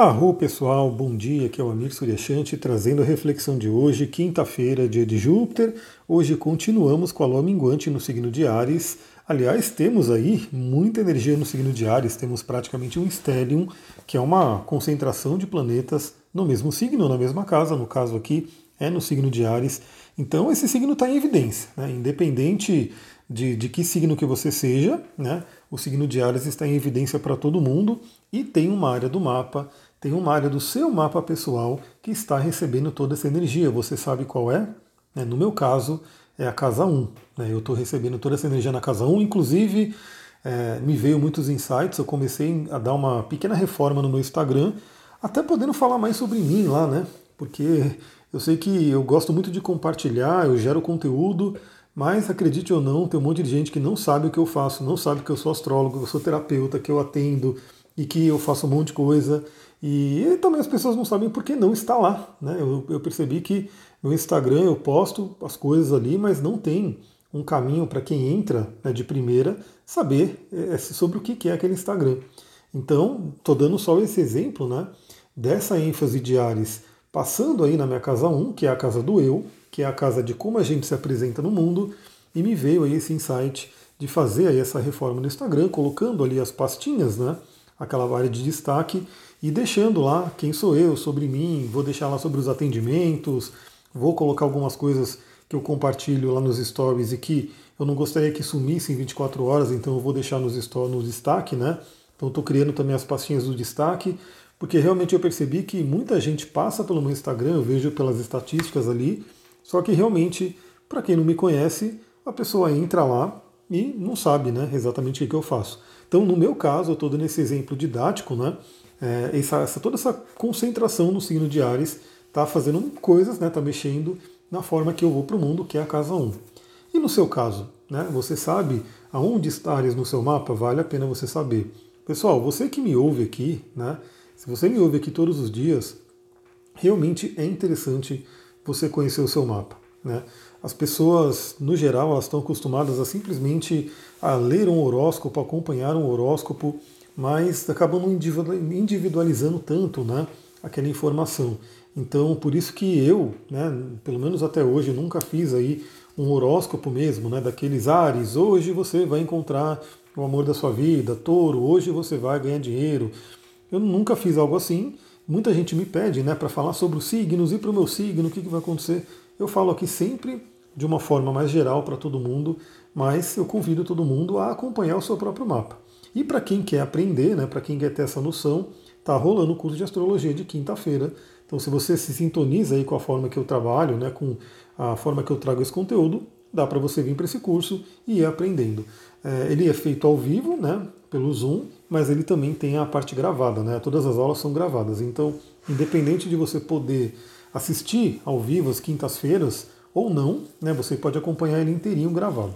Arro pessoal, bom dia, aqui é o Amir Suryashanti trazendo a reflexão de hoje, quinta-feira, dia de Júpiter. Hoje continuamos com a lua minguante no signo de Ares. Aliás, temos aí muita energia no signo de Ares, temos praticamente um stellium, que é uma concentração de planetas no mesmo signo, na mesma casa, no caso aqui é no signo de Ares. Então esse signo está em evidência, né? independente de, de que signo que você seja, né? o signo de Ares está em evidência para todo mundo e tem uma área do mapa tem uma área do seu mapa pessoal que está recebendo toda essa energia. Você sabe qual é? Né, no meu caso, é a casa 1. Né? Eu estou recebendo toda essa energia na casa 1. Inclusive, é, me veio muitos insights. Eu comecei a dar uma pequena reforma no meu Instagram, até podendo falar mais sobre mim lá, né? Porque eu sei que eu gosto muito de compartilhar, eu gero conteúdo, mas acredite ou não, tem um monte de gente que não sabe o que eu faço, não sabe que eu sou astrólogo, que eu sou terapeuta, que eu atendo e que eu faço um monte de coisa. E também as pessoas não sabem por que não está lá. Né? Eu, eu percebi que no Instagram eu posto as coisas ali, mas não tem um caminho para quem entra né, de primeira saber é, sobre o que é aquele Instagram. Então, estou dando só esse exemplo né, dessa ênfase de Ares passando aí na minha casa 1, que é a casa do eu, que é a casa de como a gente se apresenta no mundo, e me veio aí esse insight de fazer aí essa reforma no Instagram, colocando ali as pastinhas, né, aquela área de destaque, e deixando lá quem sou eu, sobre mim, vou deixar lá sobre os atendimentos, vou colocar algumas coisas que eu compartilho lá nos stories e que eu não gostaria que sumissem 24 horas, então eu vou deixar nos stories no destaque, né? Então estou criando também as pastinhas do destaque, porque realmente eu percebi que muita gente passa pelo meu Instagram, eu vejo pelas estatísticas ali, só que realmente, para quem não me conhece, a pessoa entra lá e não sabe né, exatamente o que eu faço. Então, no meu caso, eu estou dando esse exemplo didático, né? é, essa, essa, toda essa concentração no signo de Ares está fazendo coisas, está né, tá mexendo na forma que eu vou para o mundo, que é a casa 1. E no seu caso, né, você sabe aonde está Ares no seu mapa? Vale a pena você saber. Pessoal, você que me ouve aqui, né, se você me ouve aqui todos os dias, realmente é interessante você conhecer o seu mapa. Né? As pessoas, no geral, elas estão acostumadas a simplesmente a ler um horóscopo, acompanhar um horóscopo, mas acabam não individualizando tanto né, aquela informação. Então, por isso que eu, né, pelo menos até hoje, nunca fiz aí um horóscopo mesmo, né, daqueles ares. Hoje você vai encontrar o amor da sua vida, touro, hoje você vai ganhar dinheiro. Eu nunca fiz algo assim. Muita gente me pede né, para falar sobre os signos e para o meu signo, o que, que vai acontecer. Eu falo aqui sempre de uma forma mais geral para todo mundo, mas eu convido todo mundo a acompanhar o seu próprio mapa. E para quem quer aprender, né, para quem quer ter essa noção, está rolando o curso de astrologia de quinta-feira. Então, se você se sintoniza aí com a forma que eu trabalho, né, com a forma que eu trago esse conteúdo, dá para você vir para esse curso e ir aprendendo. É, ele é feito ao vivo, né, pelo Zoom, mas ele também tem a parte gravada, né? Todas as aulas são gravadas. Então, independente de você poder assistir ao vivo às quintas-feiras ou não, né, você pode acompanhar ele inteirinho gravado.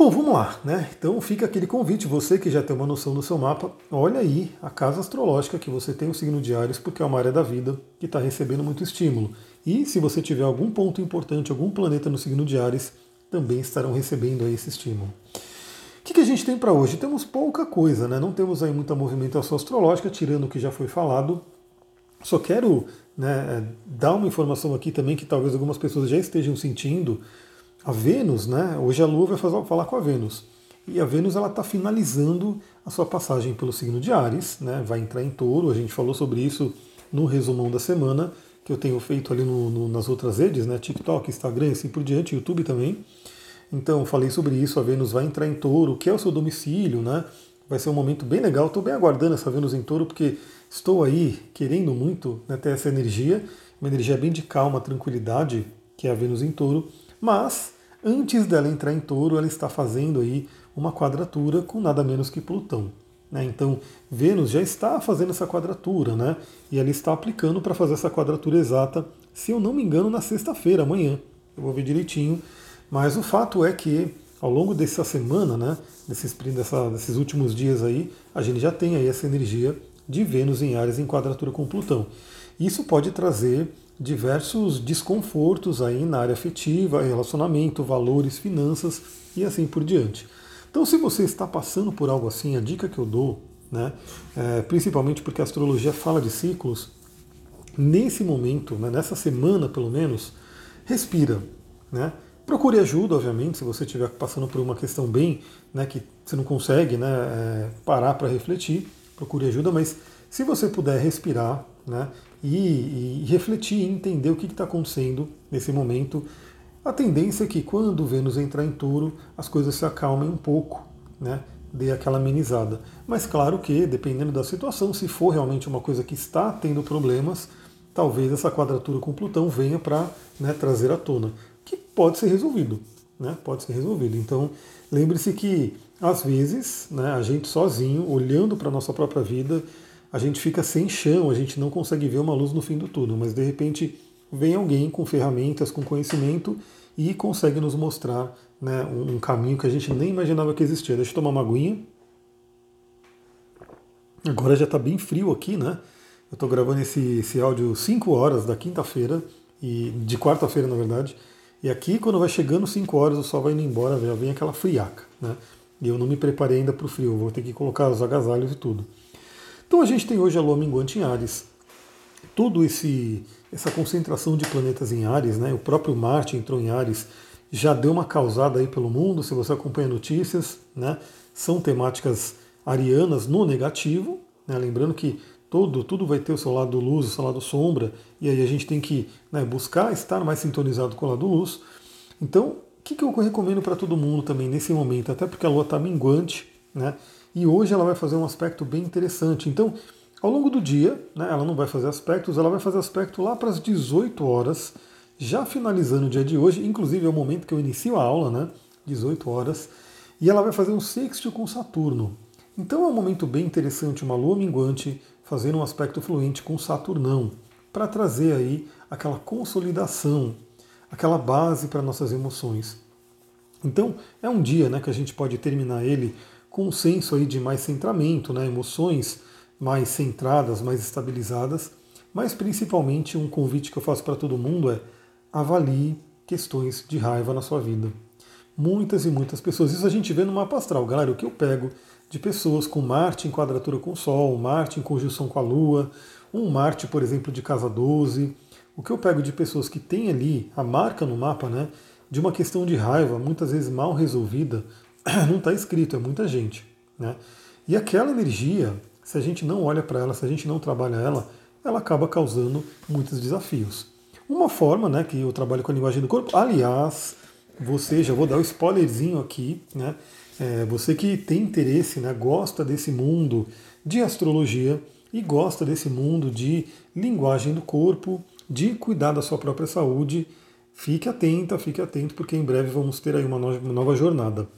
Bom, vamos lá, né? Então fica aquele convite, você que já tem uma noção do seu mapa, olha aí a casa astrológica que você tem o signo de Ares, porque é uma área da vida que está recebendo muito estímulo. E se você tiver algum ponto importante, algum planeta no signo de Ares, também estarão recebendo aí esse estímulo. O que, que a gente tem para hoje? Temos pouca coisa, né? Não temos aí muita movimentação astrológica, tirando o que já foi falado. Só quero né, dar uma informação aqui também que talvez algumas pessoas já estejam sentindo a Vênus, né? Hoje a Lua vai fazer, falar com a Vênus. E a Vênus ela está finalizando a sua passagem pelo signo de Ares, né? Vai entrar em touro. A gente falou sobre isso no resumão da semana, que eu tenho feito ali no, no, nas outras redes, né? TikTok, Instagram e assim por diante, YouTube também. Então, falei sobre isso. A Vênus vai entrar em touro, que é o seu domicílio, né? Vai ser um momento bem legal. Estou bem aguardando essa Vênus em touro, porque estou aí querendo muito né, ter essa energia, uma energia bem de calma, tranquilidade, que é a Vênus em touro. Mas, antes dela entrar em touro, ela está fazendo aí uma quadratura com nada menos que Plutão. Né? Então, Vênus já está fazendo essa quadratura, né? E ela está aplicando para fazer essa quadratura exata, se eu não me engano, na sexta-feira, amanhã. Eu vou ver direitinho. Mas o fato é que ao longo dessa semana, né, desses, dessa, desses últimos dias aí, a gente já tem aí essa energia de Vênus em Ares em quadratura com Plutão. Isso pode trazer diversos desconfortos aí na área afetiva, relacionamento, valores, finanças e assim por diante. Então, se você está passando por algo assim, a dica que eu dou né? É, principalmente porque a astrologia fala de ciclos. Nesse momento, né, nessa semana pelo menos, respira, né? Procure ajuda, obviamente, se você estiver passando por uma questão bem, né, que você não consegue, né, é, parar para refletir, procure ajuda, mas se você puder respirar, né, e, e refletir e entender o que está acontecendo nesse momento, a tendência é que quando Vênus entrar em touro, as coisas se acalmem um pouco, né? Dê aquela amenizada. Mas claro que, dependendo da situação, se for realmente uma coisa que está tendo problemas, talvez essa quadratura com Plutão venha para né, trazer à tona, pode ser resolvido. Né? Pode ser resolvido. Então, lembre-se que, às vezes, né, a gente sozinho, olhando para a nossa própria vida, a gente fica sem chão, a gente não consegue ver uma luz no fim do túnel, mas de repente vem alguém com ferramentas, com conhecimento e consegue nos mostrar né, um caminho que a gente nem imaginava que existia. Deixa eu tomar uma aguinha. Agora já está bem frio aqui, né? Eu estou gravando esse, esse áudio 5 horas da quinta-feira, e de quarta-feira na verdade. E aqui, quando vai chegando 5 horas, o sol vai indo embora, já vem aquela friaca, né? E eu não me preparei ainda para o frio, vou ter que colocar os agasalhos e tudo. Então a gente tem hoje a Lua minguante em Ares. Tudo esse essa concentração de planetas em Ares, né? O próprio Marte entrou em Ares, já deu uma causada aí pelo mundo, se você acompanha notícias, né? São temáticas arianas no negativo, né? Lembrando que todo, tudo vai ter o seu lado luz, o seu lado sombra, e aí a gente tem que né, buscar estar mais sintonizado com o lado luz. Então, o que, que eu recomendo para todo mundo também nesse momento, até porque a Lua está minguante, né? E hoje ela vai fazer um aspecto bem interessante. Então, ao longo do dia, né, ela não vai fazer aspectos, ela vai fazer aspecto lá para as 18 horas, já finalizando o dia de hoje, inclusive é o momento que eu inicio a aula, né, 18 horas, e ela vai fazer um sexto com Saturno. Então é um momento bem interessante, uma lua minguante fazendo um aspecto fluente com Saturnão, para trazer aí aquela consolidação, aquela base para nossas emoções. Então é um dia né, que a gente pode terminar ele com um senso aí de mais centramento, né, emoções mais centradas, mais estabilizadas, mas principalmente um convite que eu faço para todo mundo é avalie questões de raiva na sua vida. Muitas e muitas pessoas, isso a gente vê no mapa astral, galera, o que eu pego de pessoas com Marte em quadratura com o Sol, Marte em conjunção com a Lua, um Marte, por exemplo, de casa 12, o que eu pego de pessoas que têm ali a marca no mapa, né, de uma questão de raiva, muitas vezes mal resolvida, não está escrito, é muita gente. Né? E aquela energia, se a gente não olha para ela, se a gente não trabalha ela, ela acaba causando muitos desafios. Uma forma né, que eu trabalho com a linguagem do corpo, aliás, você, já vou dar um spoilerzinho aqui, né? É, você que tem interesse, né, gosta desse mundo de astrologia e gosta desse mundo de linguagem do corpo, de cuidar da sua própria saúde, fique atenta, fique atento, porque em breve vamos ter aí uma nova jornada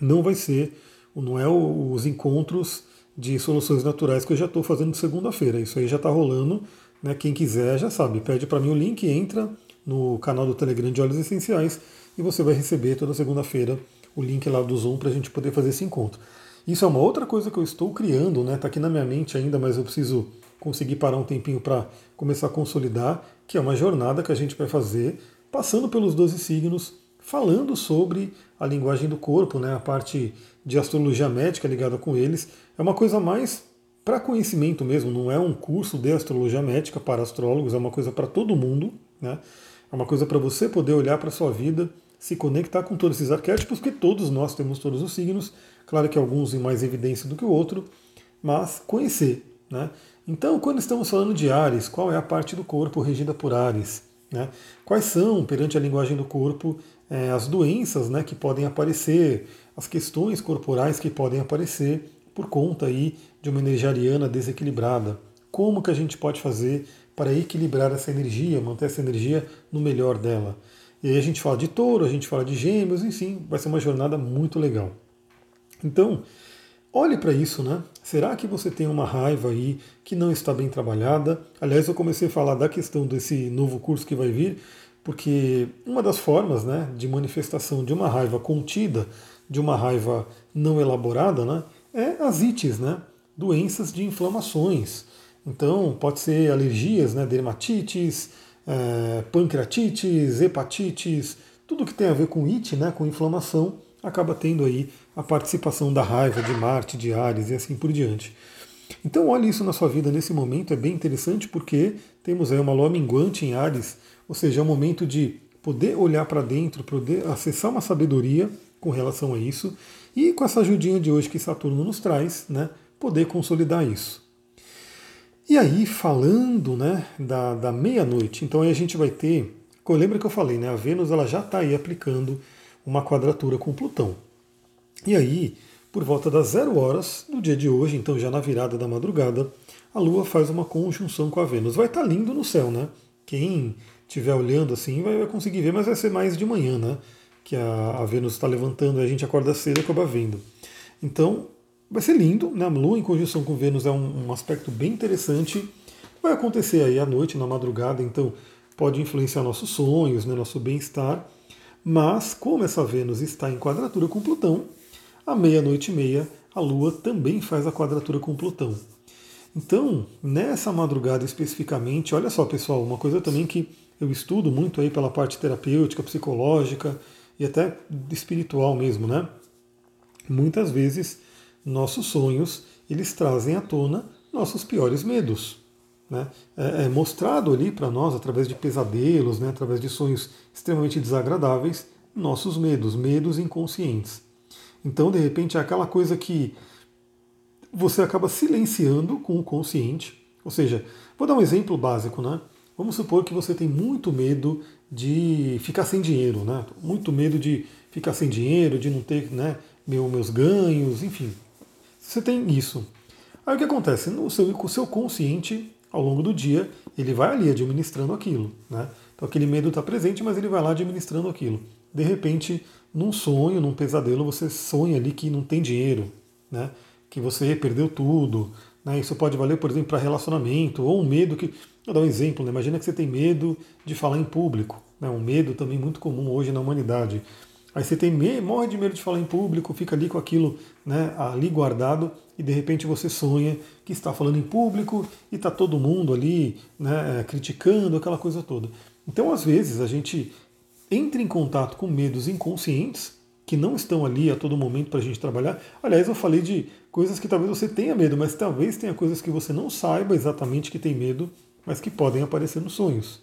não vai ser, não é os encontros de soluções naturais que eu já estou fazendo segunda-feira. Isso aí já está rolando. Né? Quem quiser já sabe, pede para mim o link, entra no canal do Telegram de Óleos Essenciais e você vai receber toda segunda-feira o link lá do Zoom para a gente poder fazer esse encontro. Isso é uma outra coisa que eu estou criando, né? Está aqui na minha mente ainda, mas eu preciso conseguir parar um tempinho para começar a consolidar, que é uma jornada que a gente vai fazer passando pelos 12 signos, falando sobre a linguagem do corpo, né, a parte de astrologia médica ligada com eles. É uma coisa mais para conhecimento mesmo, não é um curso de astrologia médica para astrólogos, é uma coisa para todo mundo. Né? É uma coisa para você poder olhar para sua vida, se conectar com todos esses arquétipos, porque todos nós temos todos os signos, claro que alguns em mais evidência do que o outro, mas conhecer. Né? Então, quando estamos falando de Ares, qual é a parte do corpo regida por Ares? Né? Quais são, perante a linguagem do corpo, é, as doenças né, que podem aparecer, as questões corporais que podem aparecer por conta aí de uma energia ariana desequilibrada. Como que a gente pode fazer para equilibrar essa energia, manter essa energia no melhor dela? E aí a gente fala de touro, a gente fala de gêmeos, enfim, vai ser uma jornada muito legal. Então, olhe para isso, né? Será que você tem uma raiva aí que não está bem trabalhada? Aliás, eu comecei a falar da questão desse novo curso que vai vir, porque uma das formas né, de manifestação de uma raiva contida, de uma raiva não elaborada, né, é as ites, né, doenças de inflamações. Então, pode ser alergias, né, dermatites, é, pancreatites, hepatites, tudo que tem a ver com it, né, com inflamação, acaba tendo aí a participação da raiva de Marte, de Ares e assim por diante. Então olhe isso na sua vida nesse momento, é bem interessante porque temos aí uma lua minguante em Ares, ou seja, é um momento de poder olhar para dentro, poder acessar uma sabedoria com relação a isso, e com essa ajudinha de hoje que Saturno nos traz, né, poder consolidar isso. E aí, falando né, da, da meia-noite, então aí a gente vai ter. Lembra que eu falei, né? A Vênus ela já está aí aplicando uma quadratura com Plutão. E aí, por volta das zero horas do dia de hoje, então já na virada da madrugada, a Lua faz uma conjunção com a Vênus. Vai estar tá lindo no céu, né? Quem estiver olhando assim vai, vai, conseguir ver, mas vai ser mais de manhã, né? Que a, a Vênus está levantando e a gente acorda cedo e acaba vendo. Então, vai ser lindo, né? A Lua em conjunção com Vênus é um, um aspecto bem interessante. Vai acontecer aí à noite, na madrugada, então pode influenciar nossos sonhos, né, nosso bem-estar. Mas, como essa Vênus está em quadratura com Plutão, à meia-noite e meia, a Lua também faz a quadratura com Plutão. Então, nessa madrugada especificamente, olha só pessoal, uma coisa também que eu estudo muito aí pela parte terapêutica, psicológica e até espiritual mesmo, né? Muitas vezes nossos sonhos eles trazem à tona nossos piores medos. Né? É, é mostrado ali para nós, através de pesadelos, né, através de sonhos extremamente desagradáveis, nossos medos, medos inconscientes. Então, de repente, é aquela coisa que você acaba silenciando com o consciente. Ou seja, vou dar um exemplo básico, né? Vamos supor que você tem muito medo de ficar sem dinheiro, né? Muito medo de ficar sem dinheiro, de não ter né, meu, meus ganhos, enfim. Você tem isso. Aí o que acontece? No seu, o seu consciente, ao longo do dia, ele vai ali administrando aquilo. Né? Então aquele medo está presente, mas ele vai lá administrando aquilo. De repente, num sonho, num pesadelo, você sonha ali que não tem dinheiro, né? que você perdeu tudo. Né? Isso pode valer, por exemplo, para relacionamento, ou um medo que. Vou dar um exemplo, né? imagina que você tem medo de falar em público. Né? Um medo também muito comum hoje na humanidade. Aí você tem morre de medo de falar em público, fica ali com aquilo né, ali guardado e de repente você sonha que está falando em público e está todo mundo ali né, criticando, aquela coisa toda. Então, às vezes, a gente entra em contato com medos inconscientes que não estão ali a todo momento para a gente trabalhar. Aliás, eu falei de coisas que talvez você tenha medo, mas talvez tenha coisas que você não saiba exatamente que tem medo, mas que podem aparecer nos sonhos.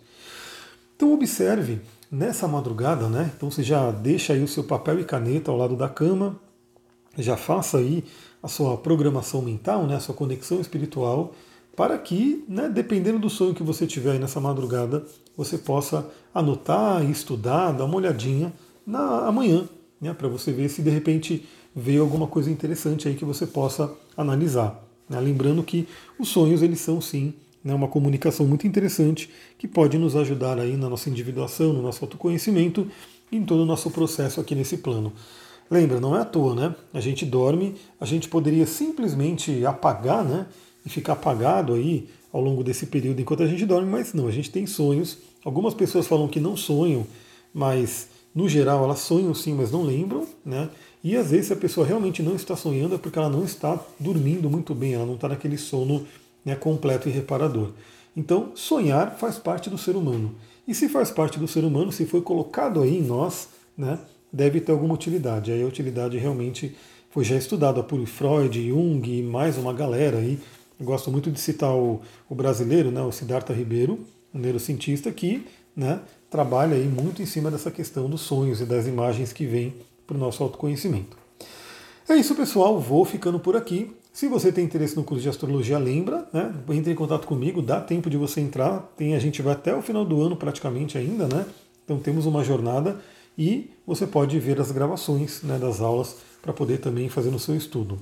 Então observe nessa madrugada, né? Então você já deixa aí o seu papel e caneta ao lado da cama, já faça aí a sua programação mental, né, a sua conexão espiritual, para que, né, dependendo do sonho que você tiver aí nessa madrugada, você possa anotar, estudar, dar uma olhadinha na amanhã, né, para você ver se de repente veio alguma coisa interessante aí que você possa analisar. Né? Lembrando que os sonhos eles são sim né, uma comunicação muito interessante que pode nos ajudar aí na nossa individuação, no nosso autoconhecimento e em todo o nosso processo aqui nesse plano. Lembra, não é à toa, né? A gente dorme, a gente poderia simplesmente apagar, né? E ficar apagado aí ao longo desse período enquanto a gente dorme, mas não, a gente tem sonhos. Algumas pessoas falam que não sonham, mas no geral elas sonham sim, mas não lembram, né? E às vezes a pessoa realmente não está sonhando é porque ela não está dormindo muito bem, ela não está naquele sono né, completo e reparador. Então, sonhar faz parte do ser humano. E se faz parte do ser humano, se foi colocado aí em nós, né, deve ter alguma utilidade. Aí a utilidade realmente foi já estudada por Freud, Jung e mais uma galera aí. Eu gosto muito de citar o, o brasileiro, né, o Siddhartha Ribeiro, um neurocientista que né, trabalha aí muito em cima dessa questão dos sonhos e das imagens que vêm para o nosso autoconhecimento. É isso, pessoal. Vou ficando por aqui. Se você tem interesse no curso de astrologia, lembra, né? Entre em contato comigo, dá tempo de você entrar. Tem, a gente vai até o final do ano praticamente ainda, né? Então temos uma jornada e você pode ver as gravações né, das aulas para poder também fazer no seu estudo.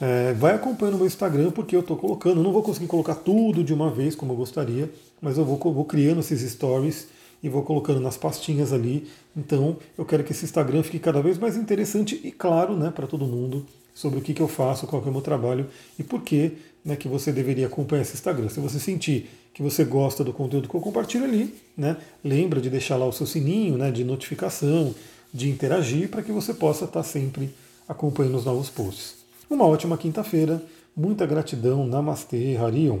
É, vai acompanhando o meu Instagram porque eu estou colocando, não vou conseguir colocar tudo de uma vez como eu gostaria, mas eu vou, vou criando esses stories e vou colocando nas pastinhas ali. Então eu quero que esse Instagram fique cada vez mais interessante e claro né, para todo mundo sobre o que, que eu faço, qual é o meu trabalho e por que né, que você deveria acompanhar esse Instagram. Se você sentir que você gosta do conteúdo que eu compartilho ali, né, lembra de deixar lá o seu sininho né, de notificação, de interagir, para que você possa estar sempre acompanhando os novos posts. Uma ótima quinta-feira, muita gratidão, Namastê, Harion.